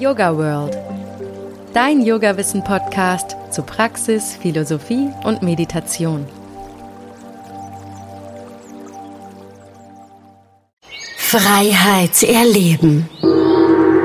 Yoga World. Dein Yoga-Wissen-Podcast zu Praxis, Philosophie und Meditation. Freiheit erleben.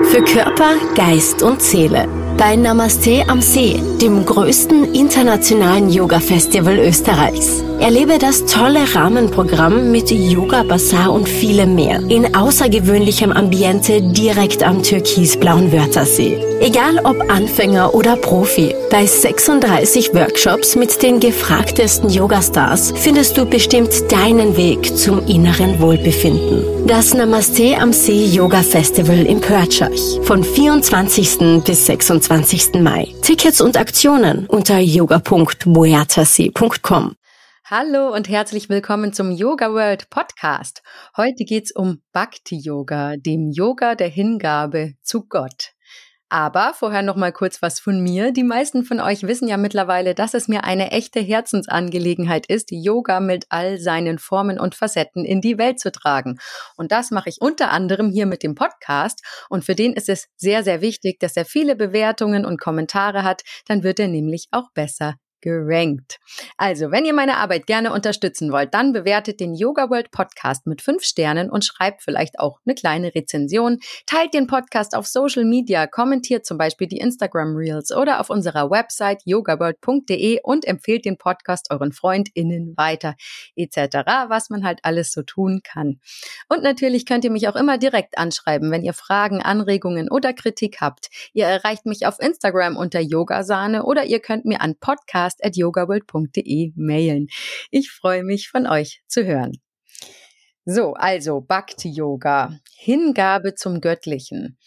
Für Körper, Geist und Seele bei Namaste am See, dem größten internationalen Yoga-Festival Österreichs. Erlebe das tolle Rahmenprogramm mit Yoga, Bazaar und vielem mehr in außergewöhnlichem Ambiente direkt am türkisblauen Wörthersee. Egal ob Anfänger oder Profi, bei 36 Workshops mit den gefragtesten Yoga-Stars findest du bestimmt deinen Weg zum inneren Wohlbefinden. Das Namaste am See Yoga Festival in Pörtschach von 24. bis 26. Mai. Tickets und Aktionen unter yoga.boyatasee.com. Hallo und herzlich willkommen zum Yoga World Podcast. Heute geht's um Bhakti Yoga, dem Yoga der Hingabe zu Gott. Aber vorher noch mal kurz was von mir. Die meisten von euch wissen ja mittlerweile, dass es mir eine echte Herzensangelegenheit ist, Yoga mit all seinen Formen und Facetten in die Welt zu tragen. Und das mache ich unter anderem hier mit dem Podcast. Und für den ist es sehr, sehr wichtig, dass er viele Bewertungen und Kommentare hat. Dann wird er nämlich auch besser gerankt. Also, wenn ihr meine Arbeit gerne unterstützen wollt, dann bewertet den Yoga World Podcast mit fünf Sternen und schreibt vielleicht auch eine kleine Rezension. Teilt den Podcast auf Social Media, kommentiert zum Beispiel die Instagram Reels oder auf unserer Website yogaworld.de und empfehlt den Podcast euren FreundInnen weiter, etc., was man halt alles so tun kann. Und natürlich könnt ihr mich auch immer direkt anschreiben, wenn ihr Fragen, Anregungen oder Kritik habt. Ihr erreicht mich auf Instagram unter Yogasahne oder ihr könnt mir an Podcast podcast.yogaworld.de mailen. Ich freue mich, von euch zu hören. So, also Bhakti Yoga, Hingabe zum Göttlichen.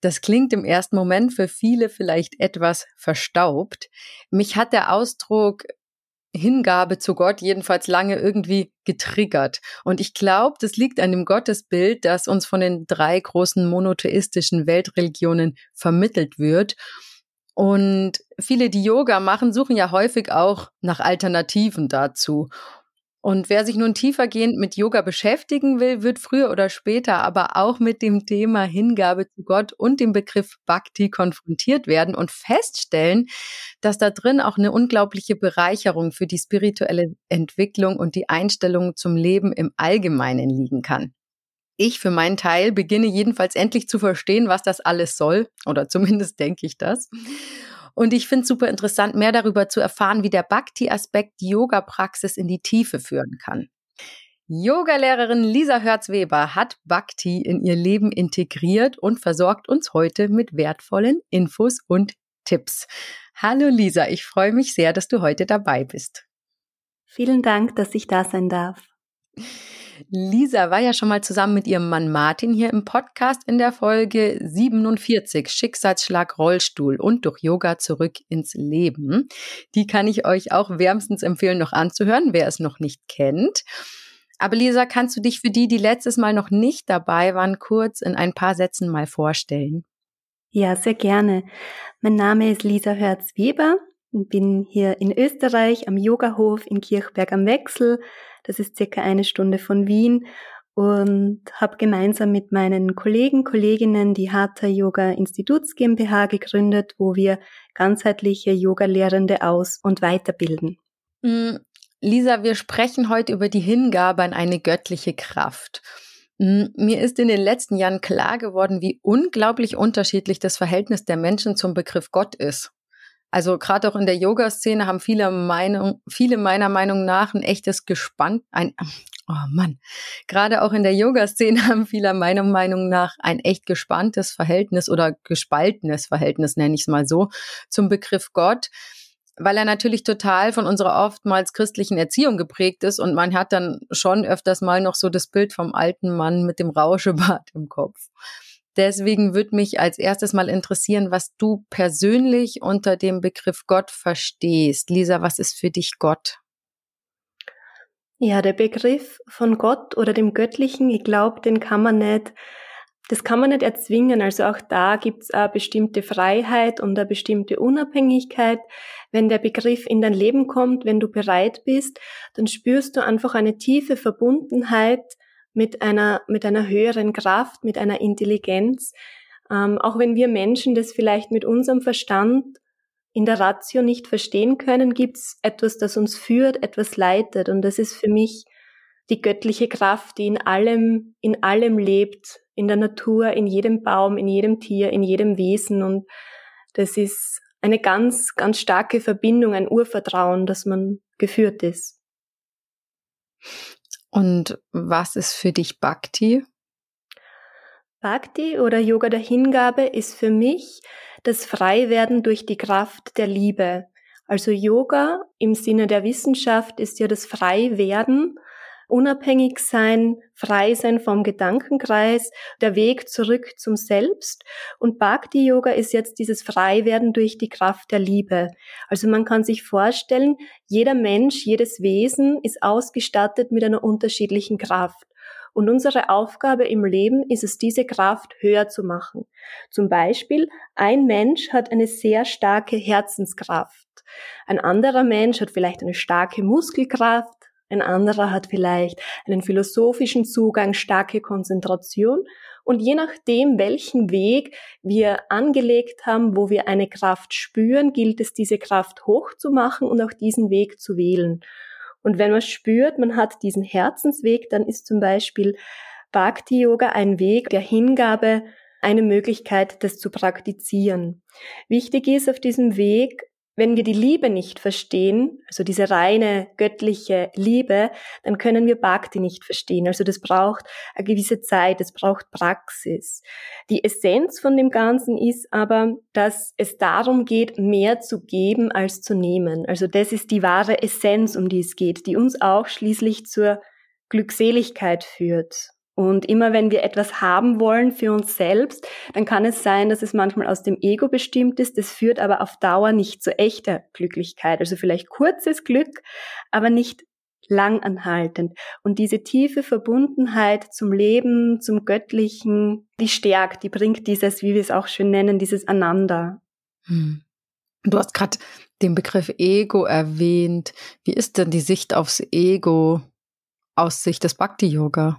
Das klingt im ersten Moment für viele vielleicht etwas verstaubt. Mich hat der Ausdruck Hingabe zu Gott jedenfalls lange irgendwie getriggert. Und ich glaube, das liegt an dem Gottesbild, das uns von den drei großen monotheistischen Weltreligionen vermittelt wird und viele, die Yoga machen, suchen ja häufig auch nach Alternativen dazu. Und wer sich nun tiefergehend mit Yoga beschäftigen will, wird früher oder später aber auch mit dem Thema Hingabe zu Gott und dem Begriff Bhakti konfrontiert werden und feststellen, dass da drin auch eine unglaubliche Bereicherung für die spirituelle Entwicklung und die Einstellung zum Leben im Allgemeinen liegen kann. Ich für meinen Teil beginne jedenfalls endlich zu verstehen, was das alles soll, oder zumindest denke ich das. Und ich finde es super interessant, mehr darüber zu erfahren, wie der Bhakti-Aspekt die Yoga-Praxis in die Tiefe führen kann. Yogalehrerin Lisa Hörz-Weber hat Bhakti in ihr Leben integriert und versorgt uns heute mit wertvollen Infos und Tipps. Hallo Lisa, ich freue mich sehr, dass du heute dabei bist. Vielen Dank, dass ich da sein darf. Lisa war ja schon mal zusammen mit ihrem Mann Martin hier im Podcast in der Folge 47 Schicksalsschlag Rollstuhl und durch Yoga zurück ins Leben. Die kann ich euch auch wärmstens empfehlen, noch anzuhören, wer es noch nicht kennt. Aber Lisa, kannst du dich für die, die letztes Mal noch nicht dabei waren, kurz in ein paar Sätzen mal vorstellen? Ja, sehr gerne. Mein Name ist Lisa Hörz-Weber und bin hier in Österreich am Yogahof in Kirchberg am Wechsel das ist circa eine Stunde von Wien und habe gemeinsam mit meinen Kollegen, Kolleginnen die Hatha Yoga Instituts GmbH gegründet, wo wir ganzheitliche Yoga-Lehrende aus- und weiterbilden. Mm, Lisa, wir sprechen heute über die Hingabe an eine göttliche Kraft. Mm, mir ist in den letzten Jahren klar geworden, wie unglaublich unterschiedlich das Verhältnis der Menschen zum Begriff Gott ist. Also gerade auch in der Yoga-Szene haben viele Meinung, viele meiner Meinung nach ein echtes Gespann, ein, oh Mann, gerade auch in der Yoga-Szene haben viele meiner Meinung nach ein echt gespanntes Verhältnis oder gespaltenes Verhältnis, nenne ich es mal so, zum Begriff Gott weil er natürlich total von unserer oftmals christlichen Erziehung geprägt ist und man hat dann schon öfters mal noch so das Bild vom alten Mann mit dem Rauschebart im Kopf. Deswegen würde mich als erstes mal interessieren, was du persönlich unter dem Begriff Gott verstehst. Lisa, was ist für dich Gott? Ja, der Begriff von Gott oder dem Göttlichen, ich glaube, den kann man nicht, das kann man nicht erzwingen. Also auch da gibt's eine bestimmte Freiheit und eine bestimmte Unabhängigkeit. Wenn der Begriff in dein Leben kommt, wenn du bereit bist, dann spürst du einfach eine tiefe Verbundenheit mit einer, mit einer höheren Kraft, mit einer Intelligenz, Ähm, auch wenn wir Menschen das vielleicht mit unserem Verstand in der Ratio nicht verstehen können, gibt es etwas, das uns führt, etwas leitet. Und das ist für mich die göttliche Kraft, die in allem, in allem lebt, in der Natur, in jedem Baum, in jedem Tier, in jedem Wesen. Und das ist eine ganz, ganz starke Verbindung, ein Urvertrauen, dass man geführt ist. Und was ist für dich Bhakti? Bhakti oder Yoga der Hingabe ist für mich das Freiwerden durch die Kraft der Liebe. Also Yoga im Sinne der Wissenschaft ist ja das Freiwerden unabhängig sein, frei sein vom Gedankenkreis, der Weg zurück zum Selbst. Und Bhakti Yoga ist jetzt dieses Freiwerden durch die Kraft der Liebe. Also man kann sich vorstellen, jeder Mensch, jedes Wesen ist ausgestattet mit einer unterschiedlichen Kraft. Und unsere Aufgabe im Leben ist es, diese Kraft höher zu machen. Zum Beispiel, ein Mensch hat eine sehr starke Herzenskraft. Ein anderer Mensch hat vielleicht eine starke Muskelkraft, ein anderer hat vielleicht einen philosophischen Zugang, starke Konzentration. Und je nachdem, welchen Weg wir angelegt haben, wo wir eine Kraft spüren, gilt es, diese Kraft hochzumachen und auch diesen Weg zu wählen. Und wenn man spürt, man hat diesen Herzensweg, dann ist zum Beispiel Bhakti Yoga ein Weg der Hingabe, eine Möglichkeit, das zu praktizieren. Wichtig ist auf diesem Weg, wenn wir die Liebe nicht verstehen, also diese reine göttliche Liebe, dann können wir Bhakti nicht verstehen. Also das braucht eine gewisse Zeit, es braucht Praxis. Die Essenz von dem Ganzen ist aber, dass es darum geht, mehr zu geben als zu nehmen. Also das ist die wahre Essenz, um die es geht, die uns auch schließlich zur Glückseligkeit führt. Und immer wenn wir etwas haben wollen für uns selbst, dann kann es sein, dass es manchmal aus dem Ego bestimmt ist. Das führt aber auf Dauer nicht zu echter Glücklichkeit. Also vielleicht kurzes Glück, aber nicht langanhaltend. Und diese tiefe Verbundenheit zum Leben, zum Göttlichen, die stärkt, die bringt dieses, wie wir es auch schön nennen, dieses Ananda. Hm. Du hast gerade den Begriff Ego erwähnt. Wie ist denn die Sicht aufs Ego aus Sicht des Bhakti-Yoga?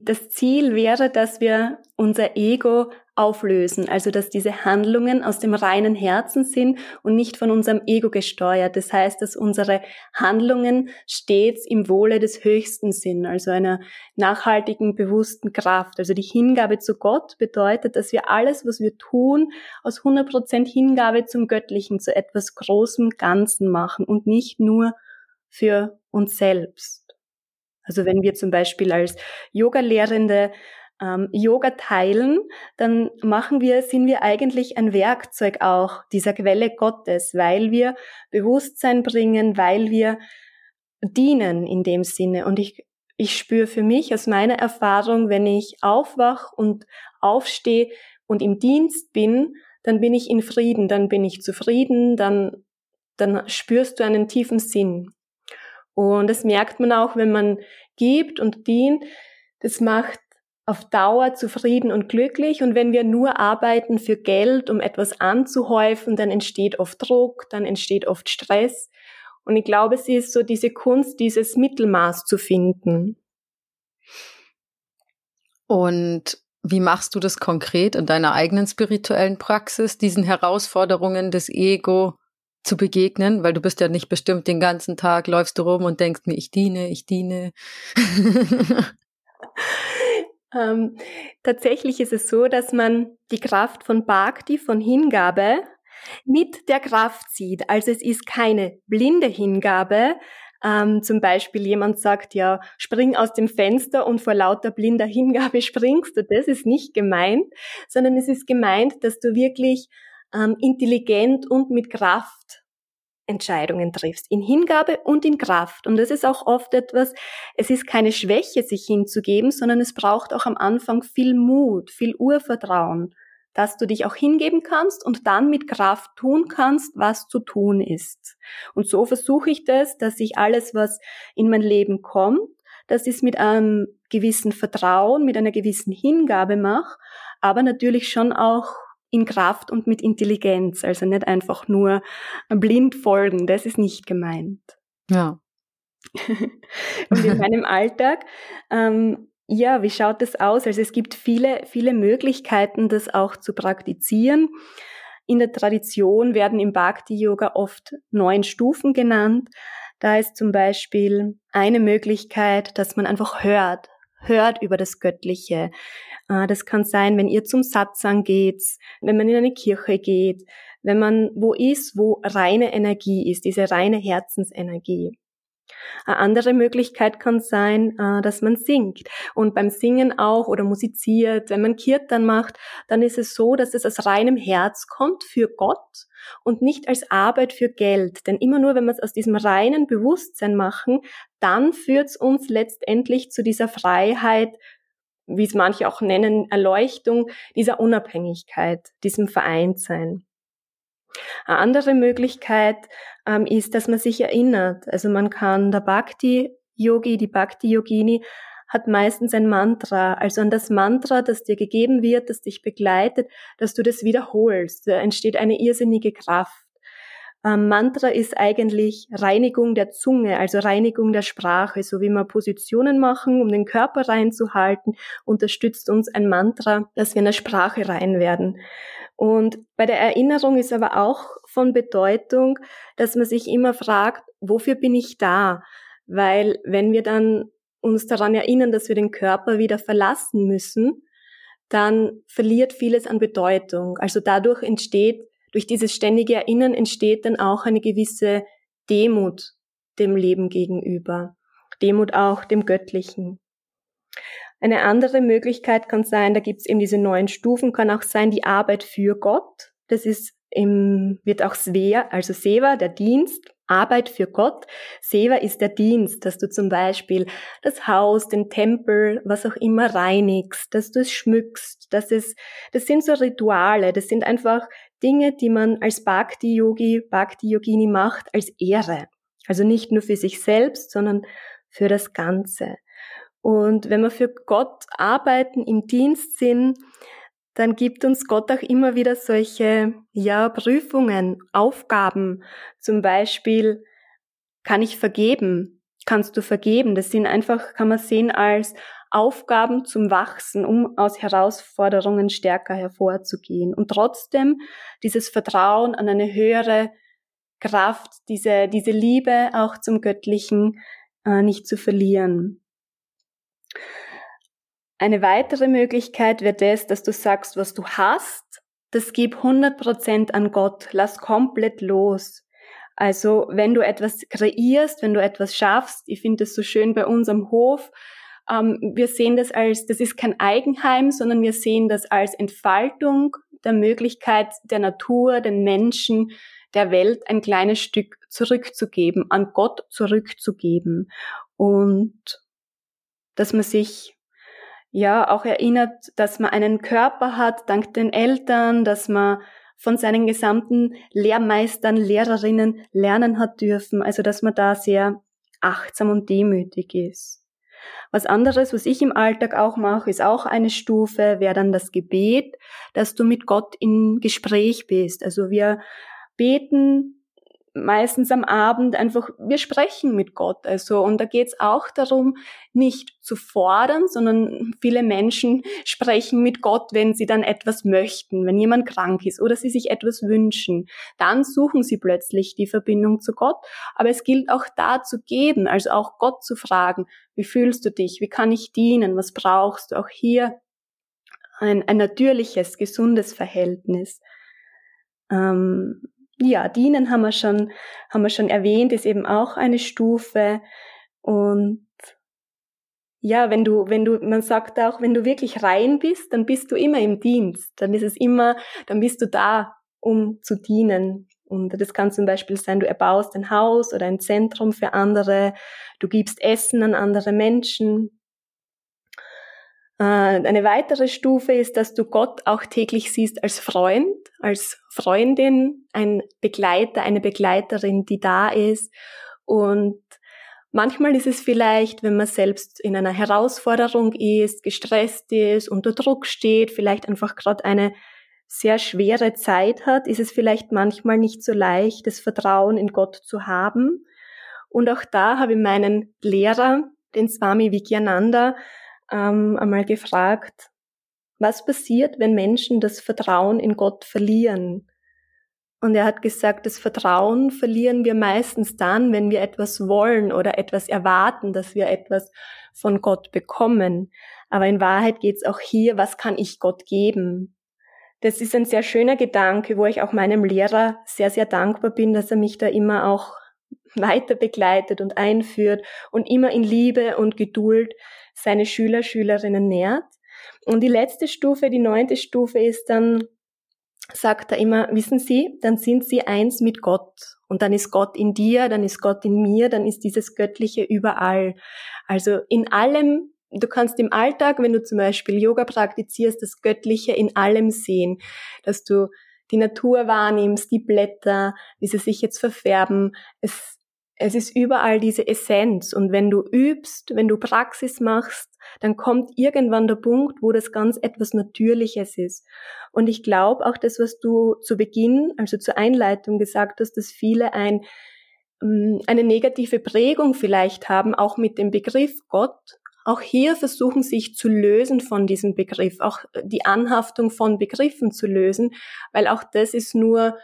Das Ziel wäre, dass wir unser Ego auflösen, also dass diese Handlungen aus dem reinen Herzen sind und nicht von unserem Ego gesteuert. Das heißt, dass unsere Handlungen stets im Wohle des Höchsten sind, also einer nachhaltigen, bewussten Kraft. Also die Hingabe zu Gott bedeutet, dass wir alles, was wir tun, aus 100% Hingabe zum Göttlichen, zu etwas Großem Ganzen machen und nicht nur für uns selbst. Also wenn wir zum Beispiel als Yoga-Lehrende ähm, Yoga teilen, dann machen wir, sind wir eigentlich ein Werkzeug auch dieser Quelle Gottes, weil wir Bewusstsein bringen, weil wir dienen in dem Sinne. Und ich, ich spüre für mich aus meiner Erfahrung, wenn ich aufwach und aufstehe und im Dienst bin, dann bin ich in Frieden, dann bin ich zufrieden, dann, dann spürst du einen tiefen Sinn. Und das merkt man auch, wenn man gibt und dient. Das macht auf Dauer zufrieden und glücklich. Und wenn wir nur arbeiten für Geld, um etwas anzuhäufen, dann entsteht oft Druck, dann entsteht oft Stress. Und ich glaube, es ist so diese Kunst, dieses Mittelmaß zu finden. Und wie machst du das konkret in deiner eigenen spirituellen Praxis, diesen Herausforderungen des Ego zu begegnen, weil du bist ja nicht bestimmt den ganzen Tag, läufst du rum und denkst mir, ich diene, ich diene. ähm, tatsächlich ist es so, dass man die Kraft von Bhakti, von Hingabe, mit der Kraft sieht. Also es ist keine blinde Hingabe. Ähm, zum Beispiel jemand sagt, ja, spring aus dem Fenster und vor lauter blinder Hingabe springst du. Das ist nicht gemeint, sondern es ist gemeint, dass du wirklich ähm, intelligent und mit Kraft Entscheidungen triffst, in Hingabe und in Kraft. Und das ist auch oft etwas, es ist keine Schwäche, sich hinzugeben, sondern es braucht auch am Anfang viel Mut, viel Urvertrauen, dass du dich auch hingeben kannst und dann mit Kraft tun kannst, was zu tun ist. Und so versuche ich das, dass ich alles, was in mein Leben kommt, dass ich es mit einem gewissen Vertrauen, mit einer gewissen Hingabe mache, aber natürlich schon auch in Kraft und mit Intelligenz, also nicht einfach nur blind folgen, das ist nicht gemeint. Ja. und in meinem Alltag ähm, ja, wie schaut das aus? Also es gibt viele, viele Möglichkeiten, das auch zu praktizieren. In der Tradition werden im Bhakti-Yoga oft neun Stufen genannt. Da ist zum Beispiel eine Möglichkeit, dass man einfach hört, hört über das Göttliche. Äh, das kann sein, wenn ihr zum Satsang geht, wenn man in eine Kirche geht, wenn man wo ist, wo reine Energie ist, diese reine Herzensenergie. Eine andere Möglichkeit kann sein, äh, dass man singt. Und beim Singen auch oder musiziert, wenn man Kirtan macht, dann ist es so, dass es aus reinem Herz kommt für Gott und nicht als Arbeit für Geld. Denn immer nur, wenn wir es aus diesem reinen Bewusstsein machen, dann führt es uns letztendlich zu dieser Freiheit, wie es manche auch nennen, Erleuchtung, dieser Unabhängigkeit, diesem Vereintsein. Eine andere Möglichkeit ähm, ist, dass man sich erinnert. Also man kann der Bhakti-Yogi, die Bhakti-Yogini hat meistens ein Mantra, also an das Mantra, das dir gegeben wird, das dich begleitet, dass du das wiederholst. Da entsteht eine irrsinnige Kraft. Ähm, Mantra ist eigentlich Reinigung der Zunge, also Reinigung der Sprache, so wie wir Positionen machen, um den Körper reinzuhalten, unterstützt uns ein Mantra, dass wir in der Sprache rein werden. Und bei der Erinnerung ist aber auch von Bedeutung, dass man sich immer fragt, wofür bin ich da? Weil wenn wir dann uns daran erinnern, dass wir den Körper wieder verlassen müssen, dann verliert vieles an Bedeutung. Also dadurch entsteht, durch dieses ständige Erinnern entsteht dann auch eine gewisse Demut dem Leben gegenüber. Demut auch dem Göttlichen. Eine andere Möglichkeit kann sein, da gibt es eben diese neuen Stufen, kann auch sein die Arbeit für Gott. Das ist im, wird auch Svea, also Seva, der Dienst, Arbeit für Gott. Seva ist der Dienst, dass du zum Beispiel das Haus, den Tempel, was auch immer reinigst, dass du es schmückst, dass es, das sind so Rituale, das sind einfach Dinge, die man als Bhakti-Yogi, Bhakti-Yogini macht, als Ehre. Also nicht nur für sich selbst, sondern für das Ganze. Und wenn wir für Gott arbeiten, im Dienst sind, dann gibt uns Gott auch immer wieder solche, ja, Prüfungen, Aufgaben. Zum Beispiel, kann ich vergeben? Kannst du vergeben? Das sind einfach, kann man sehen als Aufgaben zum Wachsen, um aus Herausforderungen stärker hervorzugehen. Und trotzdem dieses Vertrauen an eine höhere Kraft, diese, diese Liebe auch zum Göttlichen äh, nicht zu verlieren. Eine weitere Möglichkeit wäre das, dass du sagst, was du hast, das gib 100% an Gott, lass komplett los. Also wenn du etwas kreierst, wenn du etwas schaffst, ich finde es so schön bei uns am Hof, ähm, wir sehen das als, das ist kein Eigenheim, sondern wir sehen das als Entfaltung der Möglichkeit der Natur, den Menschen, der Welt ein kleines Stück zurückzugeben, an Gott zurückzugeben. Und dass man sich ja auch erinnert, dass man einen Körper hat dank den Eltern, dass man von seinen gesamten Lehrmeistern, Lehrerinnen lernen hat dürfen, also dass man da sehr achtsam und demütig ist. Was anderes, was ich im Alltag auch mache, ist auch eine Stufe, wäre dann das Gebet, dass du mit Gott in Gespräch bist. Also wir beten meistens am Abend einfach, wir sprechen mit Gott. Also, und da geht es auch darum, nicht zu fordern, sondern viele Menschen sprechen mit Gott, wenn sie dann etwas möchten, wenn jemand krank ist oder sie sich etwas wünschen. Dann suchen sie plötzlich die Verbindung zu Gott. Aber es gilt auch da zu geben, also auch Gott zu fragen, wie fühlst du dich? Wie kann ich dienen? Was brauchst du? Auch hier ein, ein natürliches, gesundes Verhältnis. Ähm, ja, dienen haben wir schon, haben wir schon erwähnt, ist eben auch eine Stufe. Und ja, wenn du, wenn du, man sagt auch, wenn du wirklich rein bist, dann bist du immer im Dienst. Dann ist es immer, dann bist du da, um zu dienen. Und das kann zum Beispiel sein, du erbaust ein Haus oder ein Zentrum für andere, du gibst Essen an andere Menschen, eine weitere Stufe ist, dass du Gott auch täglich siehst als Freund, als Freundin, ein Begleiter, eine Begleiterin, die da ist. Und manchmal ist es vielleicht, wenn man selbst in einer Herausforderung ist, gestresst ist, unter Druck steht, vielleicht einfach gerade eine sehr schwere Zeit hat, ist es vielleicht manchmal nicht so leicht, das Vertrauen in Gott zu haben. Und auch da habe ich meinen Lehrer, den Swami Vikyananda, ähm, einmal gefragt, was passiert, wenn Menschen das Vertrauen in Gott verlieren? Und er hat gesagt, das Vertrauen verlieren wir meistens dann, wenn wir etwas wollen oder etwas erwarten, dass wir etwas von Gott bekommen. Aber in Wahrheit geht es auch hier, was kann ich Gott geben? Das ist ein sehr schöner Gedanke, wo ich auch meinem Lehrer sehr, sehr dankbar bin, dass er mich da immer auch weiter begleitet und einführt und immer in Liebe und Geduld seine Schüler, Schülerinnen nährt. Und die letzte Stufe, die neunte Stufe ist dann, sagt er immer, wissen Sie, dann sind Sie eins mit Gott. Und dann ist Gott in dir, dann ist Gott in mir, dann ist dieses Göttliche überall. Also in allem, du kannst im Alltag, wenn du zum Beispiel Yoga praktizierst, das Göttliche in allem sehen, dass du die Natur wahrnimmst, die Blätter, wie sie sich jetzt verfärben. Es es ist überall diese Essenz. Und wenn du übst, wenn du Praxis machst, dann kommt irgendwann der Punkt, wo das ganz etwas Natürliches ist. Und ich glaube auch das, was du zu Beginn, also zur Einleitung gesagt hast, dass viele ein, ähm, eine negative Prägung vielleicht haben, auch mit dem Begriff Gott. Auch hier versuchen sich zu lösen von diesem Begriff, auch die Anhaftung von Begriffen zu lösen, weil auch das ist nur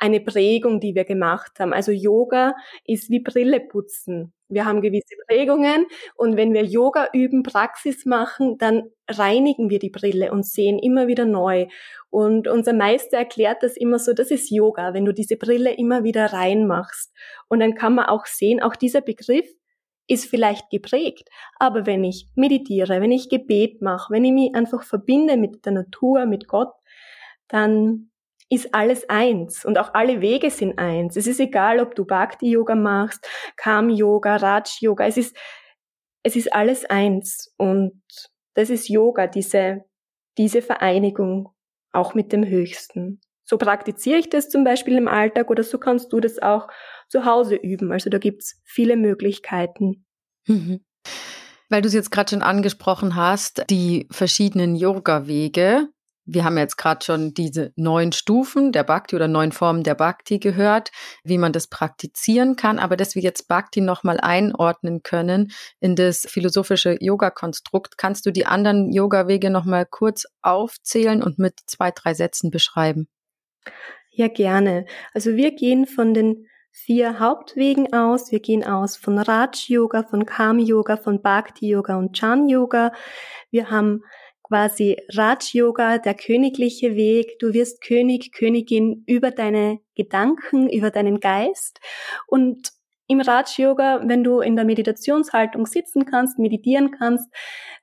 eine Prägung, die wir gemacht haben. Also Yoga ist wie Brille putzen. Wir haben gewisse Prägungen und wenn wir Yoga üben, Praxis machen, dann reinigen wir die Brille und sehen immer wieder neu. Und unser Meister erklärt das immer so, das ist Yoga, wenn du diese Brille immer wieder reinmachst. Und dann kann man auch sehen, auch dieser Begriff ist vielleicht geprägt, aber wenn ich meditiere, wenn ich Gebet mache, wenn ich mich einfach verbinde mit der Natur, mit Gott, dann ist alles eins und auch alle Wege sind eins. Es ist egal, ob du Bhakti-Yoga machst, Kam-Yoga, Raj-Yoga, es ist, es ist alles eins und das ist Yoga, diese, diese Vereinigung auch mit dem Höchsten. So praktiziere ich das zum Beispiel im Alltag oder so kannst du das auch zu Hause üben. Also da gibt's viele Möglichkeiten. Mhm. Weil du es jetzt gerade schon angesprochen hast, die verschiedenen Yoga-Wege, wir haben jetzt gerade schon diese neun Stufen der Bhakti oder neun Formen der Bhakti gehört, wie man das praktizieren kann, aber dass wir jetzt Bhakti nochmal einordnen können in das philosophische Yoga-Konstrukt, kannst du die anderen Yoga-Wege nochmal kurz aufzählen und mit zwei, drei Sätzen beschreiben? Ja, gerne. Also wir gehen von den vier Hauptwegen aus. Wir gehen aus von Raj Yoga, von Kam Yoga, von Bhakti Yoga und Chan Yoga. Wir haben quasi Raj Yoga, der königliche Weg. Du wirst König, Königin über deine Gedanken, über deinen Geist. Und im Raj Yoga, wenn du in der Meditationshaltung sitzen kannst, meditieren kannst,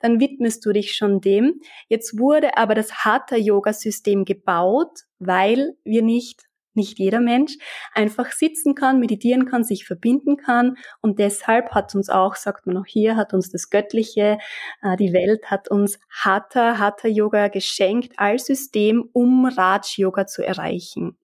dann widmest du dich schon dem. Jetzt wurde aber das Hatha Yoga System gebaut, weil wir nicht nicht jeder Mensch einfach sitzen kann, meditieren kann, sich verbinden kann. Und deshalb hat uns auch, sagt man auch hier, hat uns das Göttliche, äh, die Welt hat uns Hatha, Hatha Yoga geschenkt als System, um Raj Yoga zu erreichen.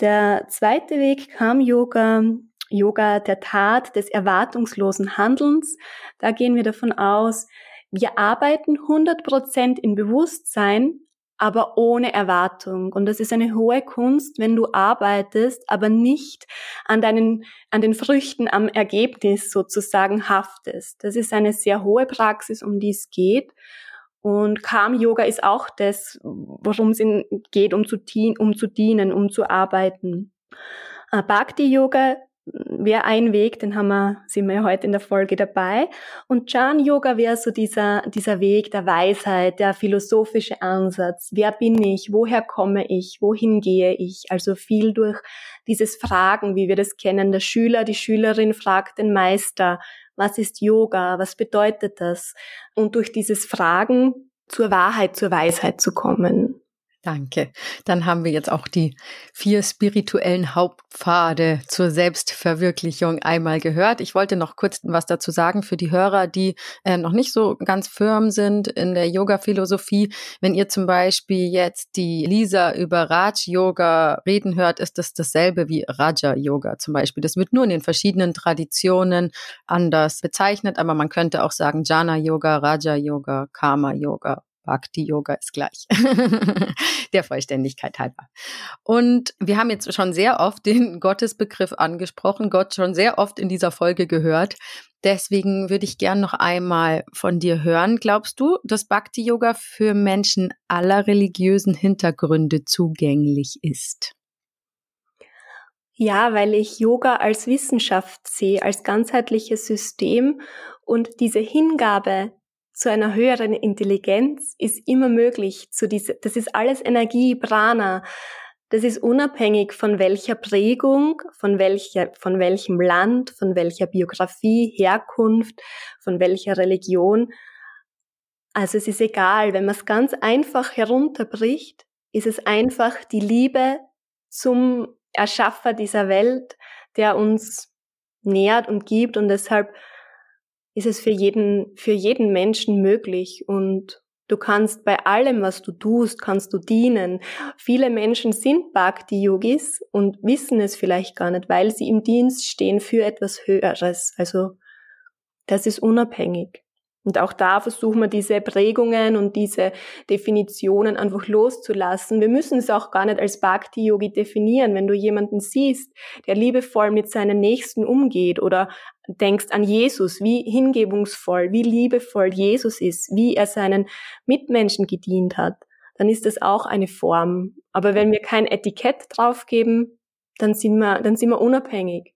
Der zweite Weg kam Yoga, Yoga der Tat, des erwartungslosen Handelns. Da gehen wir davon aus, wir arbeiten 100% in Bewusstsein, aber ohne Erwartung. Und das ist eine hohe Kunst, wenn du arbeitest, aber nicht an deinen, an den Früchten am Ergebnis sozusagen haftest. Das ist eine sehr hohe Praxis, um die es geht. Und Kam Yoga ist auch das, worum es geht, um zu, dienen, um zu arbeiten. Äh, Bhakti Yoga wäre ein Weg, den haben wir, sind wir ja heute in der Folge dabei. Und Chan Yoga wäre so dieser, dieser Weg der Weisheit, der philosophische Ansatz. Wer bin ich? Woher komme ich? Wohin gehe ich? Also viel durch dieses Fragen, wie wir das kennen. Der Schüler, die Schülerin fragt den Meister, was ist Yoga? Was bedeutet das? Und durch dieses Fragen zur Wahrheit, zur Weisheit zu kommen. Danke. Dann haben wir jetzt auch die vier spirituellen Hauptpfade zur Selbstverwirklichung einmal gehört. Ich wollte noch kurz was dazu sagen für die Hörer, die äh, noch nicht so ganz firm sind in der Yoga-Philosophie. Wenn ihr zum Beispiel jetzt die Lisa über Raj-Yoga reden hört, ist das dasselbe wie Raja-Yoga zum Beispiel. Das wird nur in den verschiedenen Traditionen anders bezeichnet, aber man könnte auch sagen Jana-Yoga, Raja-Yoga, Karma-Yoga Bhakti Yoga ist gleich. Der Vollständigkeit halber. Und wir haben jetzt schon sehr oft den Gottesbegriff angesprochen, Gott schon sehr oft in dieser Folge gehört. Deswegen würde ich gern noch einmal von dir hören. Glaubst du, dass Bhakti Yoga für Menschen aller religiösen Hintergründe zugänglich ist? Ja, weil ich Yoga als Wissenschaft sehe, als ganzheitliches System und diese Hingabe zu einer höheren Intelligenz ist immer möglich. Zu diese, das ist alles Energie, Prana. Das ist unabhängig von welcher Prägung, von welcher, von welchem Land, von welcher Biografie, Herkunft, von welcher Religion. Also es ist egal, wenn man es ganz einfach herunterbricht, ist es einfach die Liebe zum Erschaffer dieser Welt, der uns nährt und gibt und deshalb ist es für jeden, für jeden Menschen möglich und du kannst bei allem, was du tust, kannst du dienen. Viele Menschen sind Bhakti-Yogis und wissen es vielleicht gar nicht, weil sie im Dienst stehen für etwas Höheres. Also, das ist unabhängig. Und auch da versuchen wir diese Prägungen und diese Definitionen einfach loszulassen. Wir müssen es auch gar nicht als Bhakti-Yogi definieren. Wenn du jemanden siehst, der liebevoll mit seinen Nächsten umgeht oder denkst an Jesus, wie hingebungsvoll, wie liebevoll Jesus ist, wie er seinen Mitmenschen gedient hat, dann ist das auch eine Form. Aber wenn wir kein Etikett draufgeben, dann sind wir, dann sind wir unabhängig.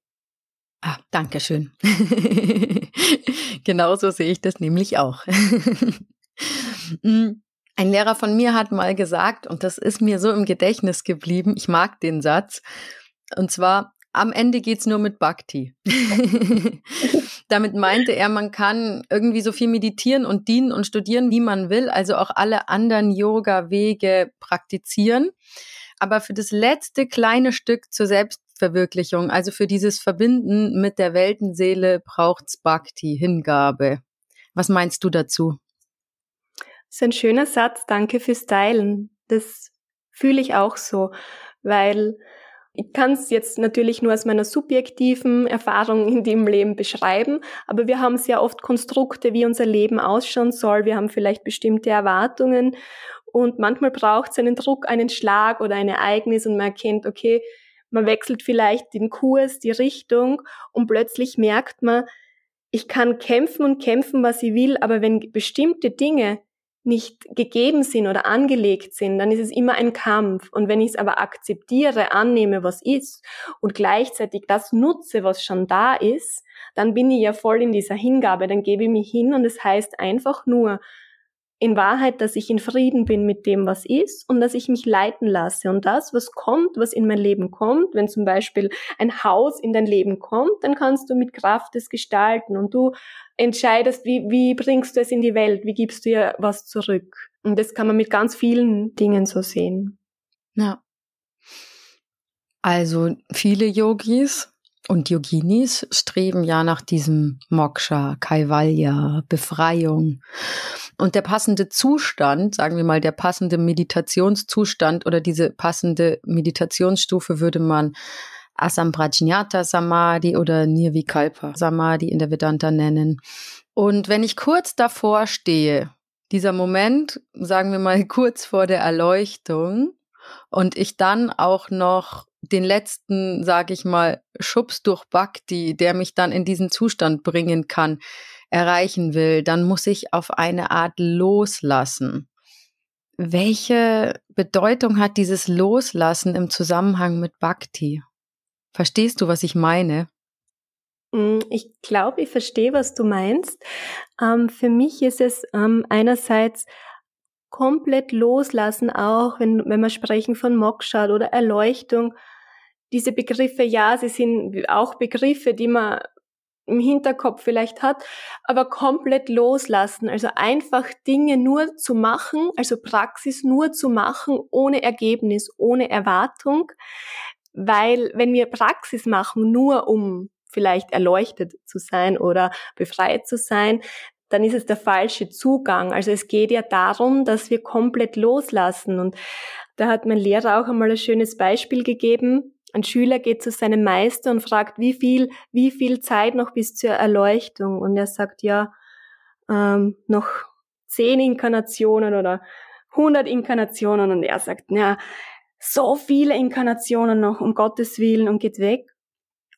Ah, danke schön. Genauso sehe ich das nämlich auch. Mm, ein Lehrer von mir hat mal gesagt, und das ist mir so im Gedächtnis geblieben, ich mag den Satz, und zwar, am Ende geht's nur mit Bhakti. Damit meinte er, man kann irgendwie so viel meditieren und dienen und studieren, wie man will, also auch alle anderen Yoga-Wege praktizieren. Aber für das letzte kleine Stück zur Selbst Selbstverwirklichung, also für dieses Verbinden mit der Weltenseele braucht's Bhakti, Hingabe. Was meinst du dazu? Das ist ein schöner Satz, danke fürs Teilen. Das fühle ich auch so, weil ich kann es jetzt natürlich nur aus meiner subjektiven Erfahrung in dem Leben beschreiben, aber wir haben sehr oft Konstrukte, wie unser Leben ausschauen soll. Wir haben vielleicht bestimmte Erwartungen und manchmal braucht es einen Druck, einen Schlag oder ein Ereignis und man erkennt, okay, man wechselt vielleicht den Kurs, die Richtung und plötzlich merkt man, ich kann kämpfen und kämpfen, was ich will, aber wenn bestimmte Dinge nicht gegeben sind oder angelegt sind, dann ist es immer ein Kampf. Und wenn ich es aber akzeptiere, annehme, was ist und gleichzeitig das nutze, was schon da ist, dann bin ich ja voll in dieser Hingabe, dann gebe ich mich hin und es das heißt einfach nur, in Wahrheit, dass ich in Frieden bin mit dem, was ist und dass ich mich leiten lasse. Und das, was kommt, was in mein Leben kommt, wenn zum Beispiel ein Haus in dein Leben kommt, dann kannst du mit Kraft es gestalten und du entscheidest, wie, wie bringst du es in die Welt, wie gibst du ihr was zurück. Und das kann man mit ganz vielen Dingen so sehen. Ja. Also viele Yogis und Yoginis streben ja nach diesem Moksha, Kaivalya, Befreiung. Und der passende Zustand, sagen wir mal, der passende Meditationszustand oder diese passende Meditationsstufe würde man Asamprajñata Samadhi oder Nirvikalpa Samadhi in der Vedanta nennen. Und wenn ich kurz davor stehe, dieser Moment, sagen wir mal kurz vor der Erleuchtung, und ich dann auch noch den letzten, sage ich mal, Schubs durch Bhakti, der mich dann in diesen Zustand bringen kann, erreichen will, dann muss ich auf eine Art loslassen. Welche Bedeutung hat dieses Loslassen im Zusammenhang mit Bhakti? Verstehst du, was ich meine? Mm, ich glaube, ich verstehe, was du meinst. Ähm, für mich ist es ähm, einerseits komplett loslassen, auch wenn, wenn wir sprechen von Moksha oder Erleuchtung, diese Begriffe, ja, sie sind auch Begriffe, die man im Hinterkopf vielleicht hat, aber komplett loslassen. Also einfach Dinge nur zu machen, also Praxis nur zu machen, ohne Ergebnis, ohne Erwartung. Weil wenn wir Praxis machen, nur um vielleicht erleuchtet zu sein oder befreit zu sein, dann ist es der falsche Zugang. Also es geht ja darum, dass wir komplett loslassen. Und da hat mein Lehrer auch einmal ein schönes Beispiel gegeben ein Schüler geht zu seinem Meister und fragt, wie viel, wie viel Zeit noch bis zur Erleuchtung? Und er sagt, ja, ähm, noch zehn Inkarnationen oder 100 Inkarnationen und er sagt, ja, so viele Inkarnationen noch, um Gottes Willen und geht weg.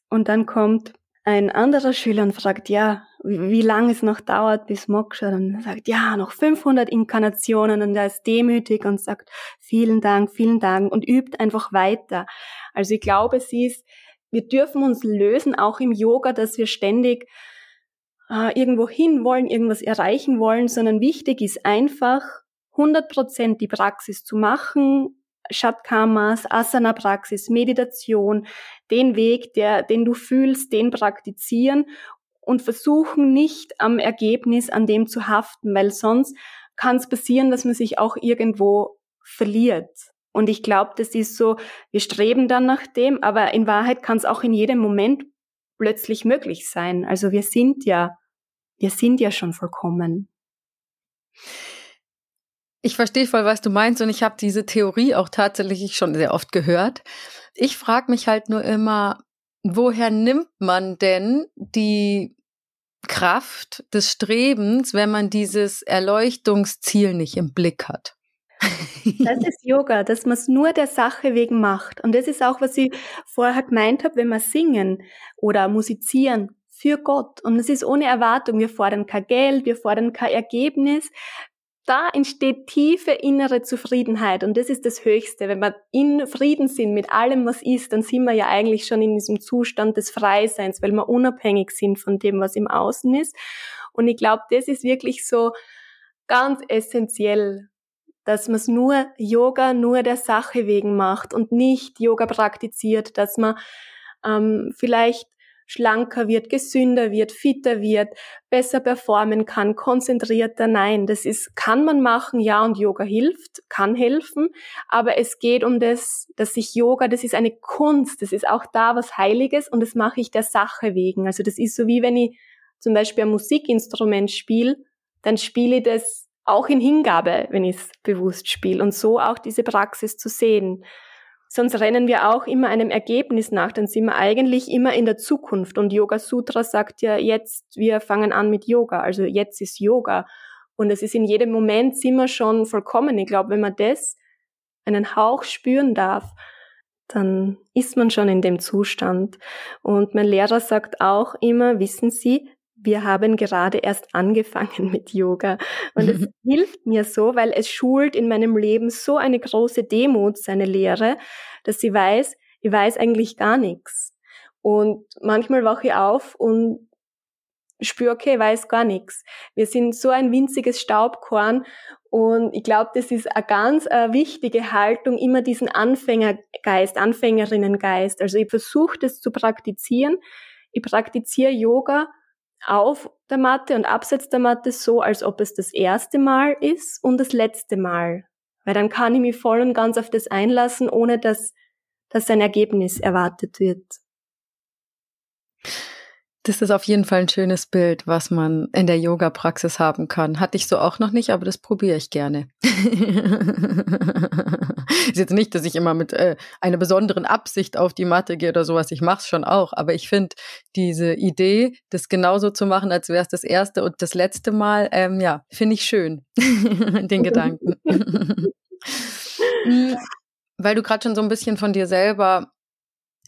Und dann kommt ein anderer Schüler und fragt, ja, wie, wie lange es noch dauert bis Moksha. Er sagt, ja, noch 500 Inkarnationen und er ist demütig und sagt, vielen Dank, vielen Dank und übt einfach weiter. Also ich glaube, es ist, wir dürfen uns lösen, auch im Yoga, dass wir ständig äh, irgendwo hin wollen, irgendwas erreichen wollen, sondern wichtig ist einfach, 100% die Praxis zu machen, Shatkamas, Asana-Praxis, Meditation, den Weg, der, den du fühlst, den praktizieren und versuchen nicht am Ergebnis an dem zu haften, weil sonst kann es passieren, dass man sich auch irgendwo verliert. Und ich glaube, das ist so, wir streben dann nach dem, aber in Wahrheit kann es auch in jedem Moment plötzlich möglich sein. Also wir sind ja, wir sind ja schon vollkommen. Ich verstehe voll, was du meinst und ich habe diese Theorie auch tatsächlich schon sehr oft gehört. Ich frage mich halt nur immer, woher nimmt man denn die Kraft des Strebens, wenn man dieses Erleuchtungsziel nicht im Blick hat? Das ist Yoga, dass man es nur der Sache wegen macht. Und das ist auch, was ich vorher gemeint habe, wenn wir singen oder musizieren für Gott. Und es ist ohne Erwartung. Wir fordern kein Geld, wir fordern kein Ergebnis da entsteht tiefe innere Zufriedenheit und das ist das Höchste. Wenn wir in Frieden sind mit allem, was ist, dann sind wir ja eigentlich schon in diesem Zustand des Freiseins, weil wir unabhängig sind von dem, was im Außen ist. Und ich glaube, das ist wirklich so ganz essentiell, dass man es nur Yoga nur der Sache wegen macht und nicht Yoga praktiziert, dass man ähm, vielleicht schlanker wird, gesünder wird, fitter wird, besser performen kann, konzentrierter. Nein, das ist, kann man machen, ja, und Yoga hilft, kann helfen, aber es geht um das, dass sich Yoga, das ist eine Kunst, das ist auch da was Heiliges und das mache ich der Sache wegen. Also das ist so wie wenn ich zum Beispiel ein Musikinstrument spiele, dann spiele ich das auch in Hingabe, wenn ich es bewusst spiele und so auch diese Praxis zu sehen. Sonst rennen wir auch immer einem Ergebnis nach, dann sind wir eigentlich immer in der Zukunft. Und Yoga Sutra sagt ja jetzt, wir fangen an mit Yoga, also jetzt ist Yoga. Und es ist in jedem Moment sind wir schon vollkommen. Ich glaube, wenn man das einen Hauch spüren darf, dann ist man schon in dem Zustand. Und mein Lehrer sagt auch immer, wissen Sie, wir haben gerade erst angefangen mit Yoga. Und es hilft mir so, weil es schult in meinem Leben so eine große Demut, seine Lehre, dass sie weiß, ich weiß eigentlich gar nichts. Und manchmal wache ich auf und spüre, okay, ich weiß gar nichts. Wir sind so ein winziges Staubkorn und ich glaube, das ist eine ganz äh, wichtige Haltung, immer diesen Anfängergeist, Anfängerinnengeist. Also ich versuche das zu praktizieren. Ich praktiziere Yoga auf der Matte und abseits der Matte so, als ob es das erste Mal ist und das letzte Mal. Weil dann kann ich mich voll und ganz auf das einlassen, ohne dass, dass ein Ergebnis erwartet wird. Das ist auf jeden Fall ein schönes Bild, was man in der Yoga-Praxis haben kann. Hatte ich so auch noch nicht, aber das probiere ich gerne. ist jetzt nicht, dass ich immer mit äh, einer besonderen Absicht auf die Matte gehe oder sowas. Ich mache es schon auch, aber ich finde diese Idee, das genauso zu machen, als wäre es das erste und das letzte Mal, ähm, ja, finde ich schön, den Gedanken. Hm, weil du gerade schon so ein bisschen von dir selber